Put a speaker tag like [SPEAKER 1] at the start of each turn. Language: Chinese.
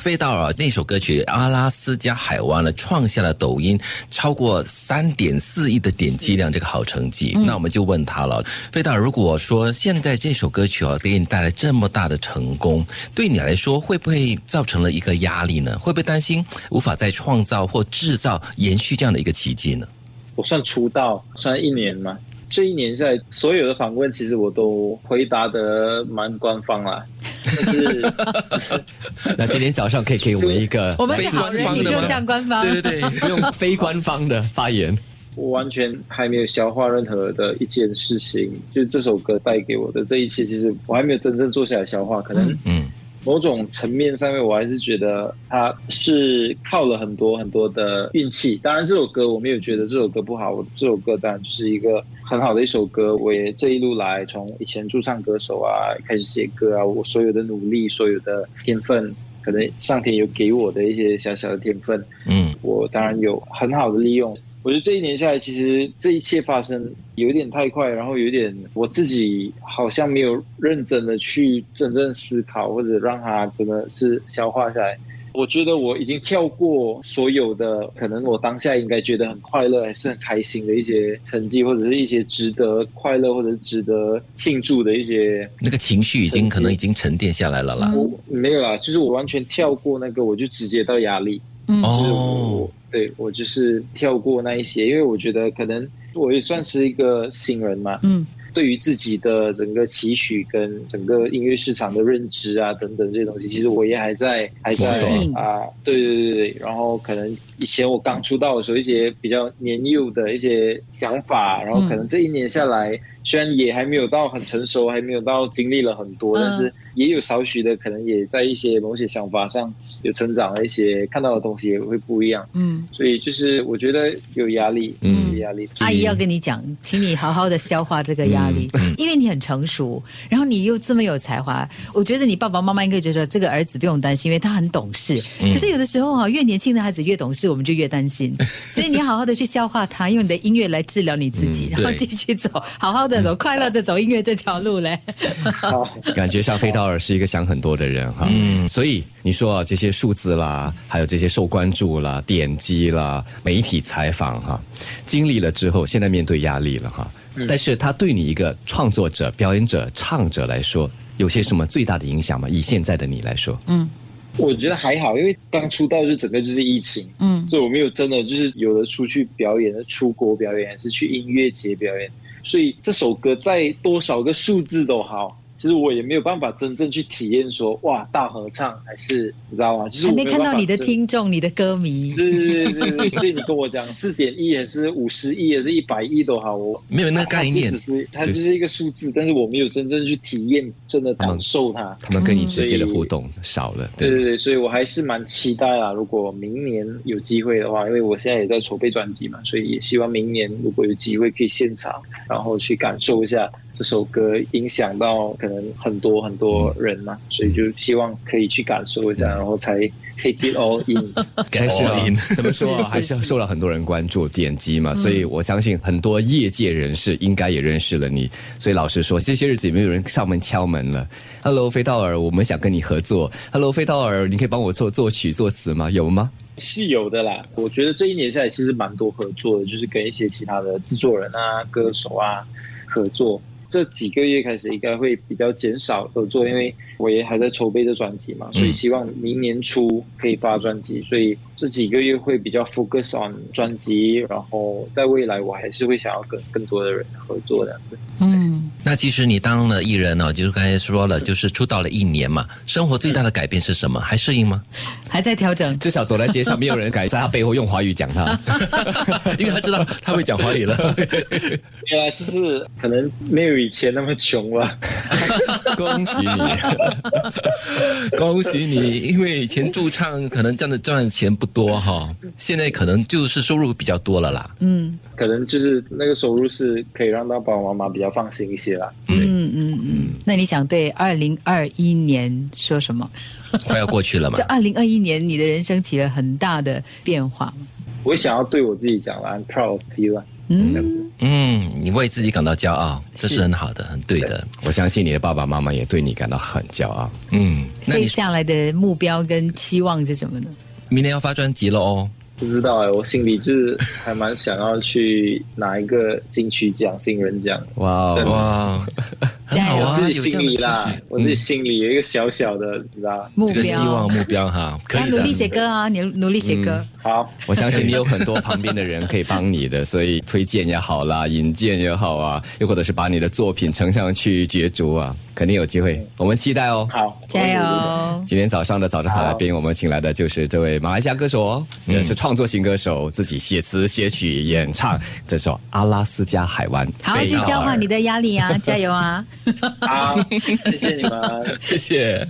[SPEAKER 1] 费道尔那首歌曲《阿拉斯加海湾》呢，创下了抖音超过三点四亿的点击量这个好成绩。那我们就问他了，费道尔，如果说现在这首歌曲哦给你带来这么大的成功，对你来说会不会造成了一个压力呢？会不会担心无法再创造或制造延续这样的一个奇迹呢？
[SPEAKER 2] 我算出道算一年嘛，这一年下来，所有的访问其实我都回答的蛮官方啦。是，
[SPEAKER 3] 那今天早上可以给我们一个
[SPEAKER 4] 我们是好人，你不用这样官方，
[SPEAKER 1] 对对对，
[SPEAKER 3] 不用非官方的发言。
[SPEAKER 2] 我完全还没有消化任何的一件事情，就是这首歌带给我的这一切，其实我还没有真正坐下来消化。可能，嗯，某种层面上面，我还是觉得它是靠了很多很多的运气。当然，这首歌我没有觉得这首歌不好，我这首歌当然就是一个很好的一首歌。我也这一路来，从以前驻唱歌手啊，开始写歌啊，我所有的努力，所有的天分，可能上天有给我的一些小小的天分，嗯，我当然有很好的利用。我觉得这一年下来，其实这一切发生有点太快，然后有点我自己好像没有认真的去真正思考，或者让它真的是消化下来。我觉得我已经跳过所有的可能，我当下应该觉得很快乐，还是很开心的一些成绩，或者是一些值得快乐或者值得庆祝的一些
[SPEAKER 1] 那个情绪，已经可能已经沉淀下来了啦。
[SPEAKER 2] 没有啊，就是我完全跳过那个，我就直接到压力。哦。对我就是跳过那一些，因为我觉得可能我也算是一个新人嘛。嗯。对于自己的整个期许跟整个音乐市场的认知啊等等这些东西，其实我也还在还在啊。对对对对。然后可能以前我刚出道的时候，一些比较年幼的一些想法，然后可能这一年下来，虽然也还没有到很成熟，还没有到经历了很多，但是。也有少许的可能，也在一些某些想法上有成长的一些看到的东西也会不一样。嗯，所以就是我觉得有压力，嗯，压力。
[SPEAKER 4] 阿姨要跟你讲，请你好好的消化这个压力，因为你很成熟，然后你又这么有才华，我觉得你爸爸妈妈应该觉得这个儿子不用担心，因为他很懂事。可是有的时候哈，越年轻的孩子越懂事，我们就越担心。所以你好好的去消化他，用你的音乐来治疗你自己，然后继续走，好好的走，快乐的走音乐这条路嘞。
[SPEAKER 3] 好，感觉像飞到。是一个想很多的人哈，嗯，所以你说这些数字啦，还有这些受关注啦、点击啦、媒体采访哈，经历了之后，现在面对压力了哈。但是他对你一个创作者、表演者、唱者来说，有些什么最大的影响吗？以现在的你来说，
[SPEAKER 2] 嗯，我觉得还好，因为刚出道就整个就是疫情，嗯，所以我没有真的就是有的出去表演的，出国表演还是去音乐节表演，所以这首歌在多少个数字都好。其实我也没有办法真正去体验说哇大合唱还是你知道吗？就是
[SPEAKER 4] 还没看到你的听众、你的歌迷。
[SPEAKER 2] 对对对对所以你跟我讲四点一还是五十亿还是一百亿都好，我
[SPEAKER 1] 没有那概念。
[SPEAKER 2] 只是它就是一个数字，但是我没有真正去体验，真的感受它。
[SPEAKER 3] 他们跟你直接的互动少了。
[SPEAKER 2] 对对对，所以我还是蛮期待啊！如果明年有机会的话，因为我现在也在筹备专辑嘛，所以也希望明年如果有机会可以现场，然后去感受一下这首歌影响到可。能很多很多人嘛，所以就希望可以去感受一下，然后才 take it all in。
[SPEAKER 1] 感谢 in
[SPEAKER 3] 怎么说，还是受了很多人关注点击嘛，所以我相信很多业界人士应该也认识了你。所以老实说，这些日子有没有人上门敲门了？Hello，飞道尔，我们想跟你合作。Hello，飞道尔，你可以帮我做作曲作词吗？有吗？
[SPEAKER 2] 是有的啦。我觉得这一年下来其实蛮多合作的，就是跟一些其他的制作人啊、歌手啊合作。这几个月开始应该会比较减少合作，因为我也还在筹备着专辑嘛，所以希望明年初可以发专辑，所以这几个月会比较 focus on 专辑，然后在未来我还是会想要跟更多的人合作这样子。
[SPEAKER 1] 嗯，那其实你当了艺人呢，就是刚才说了，就是出道了一年嘛，生活最大的改变是什么？还适应吗？
[SPEAKER 4] 还在调整，
[SPEAKER 3] 至少走在街上没有人敢在他背后用华语讲他，
[SPEAKER 1] 因为他知道他会讲华语了。
[SPEAKER 2] 原来就是可能没有以前那么穷了。
[SPEAKER 3] 恭喜你，
[SPEAKER 1] 恭喜你！因为以前驻唱可能赚的赚的钱不多哈，现在可能就是收入比较多了啦。
[SPEAKER 2] 嗯，可能就是那个收入是可以让到爸爸妈妈比较放心一些啦。嗯
[SPEAKER 4] 嗯嗯。那你想对二零二一年说什么？
[SPEAKER 1] 快要过去了嘛？
[SPEAKER 4] 这二零二一年，你的人生起了很大的变化。
[SPEAKER 2] 我想要对我自己讲了，I'm proud of you。
[SPEAKER 1] 嗯嗯，你为自己感到骄傲，这是很好的，很对的。
[SPEAKER 3] 我相信你的爸爸妈妈也对你感到很骄傲。
[SPEAKER 4] 嗯，那你下来的目标跟期望是什么呢？
[SPEAKER 1] 明年要发专辑了哦。
[SPEAKER 2] 不知道哎，我心里就是还蛮想要去拿一个金曲奖、新人奖。哇
[SPEAKER 1] 哇，
[SPEAKER 4] 加油！
[SPEAKER 2] 我自己心里啦，我自己心里有一个小小的，知道
[SPEAKER 4] 目标、
[SPEAKER 1] 希望、目标哈。
[SPEAKER 4] 要努力写歌啊！你努力写歌。
[SPEAKER 2] 好，
[SPEAKER 3] 我相信你有很多旁边的人可以帮你的，所以推荐也好啦，引荐也好啊，又或者是把你的作品呈上去角逐啊，肯定有机会。我们期待
[SPEAKER 2] 哦。好，
[SPEAKER 4] 加油！
[SPEAKER 3] 今天早上的早上好来宾，我们请来的就是这位马来西亚歌手哦，也是创。创作型歌手，自己写词写曲演唱这首《阿拉斯加海湾》，
[SPEAKER 4] 好去消化你的压力啊！加油啊！
[SPEAKER 2] 好，谢谢你们，
[SPEAKER 1] 谢谢。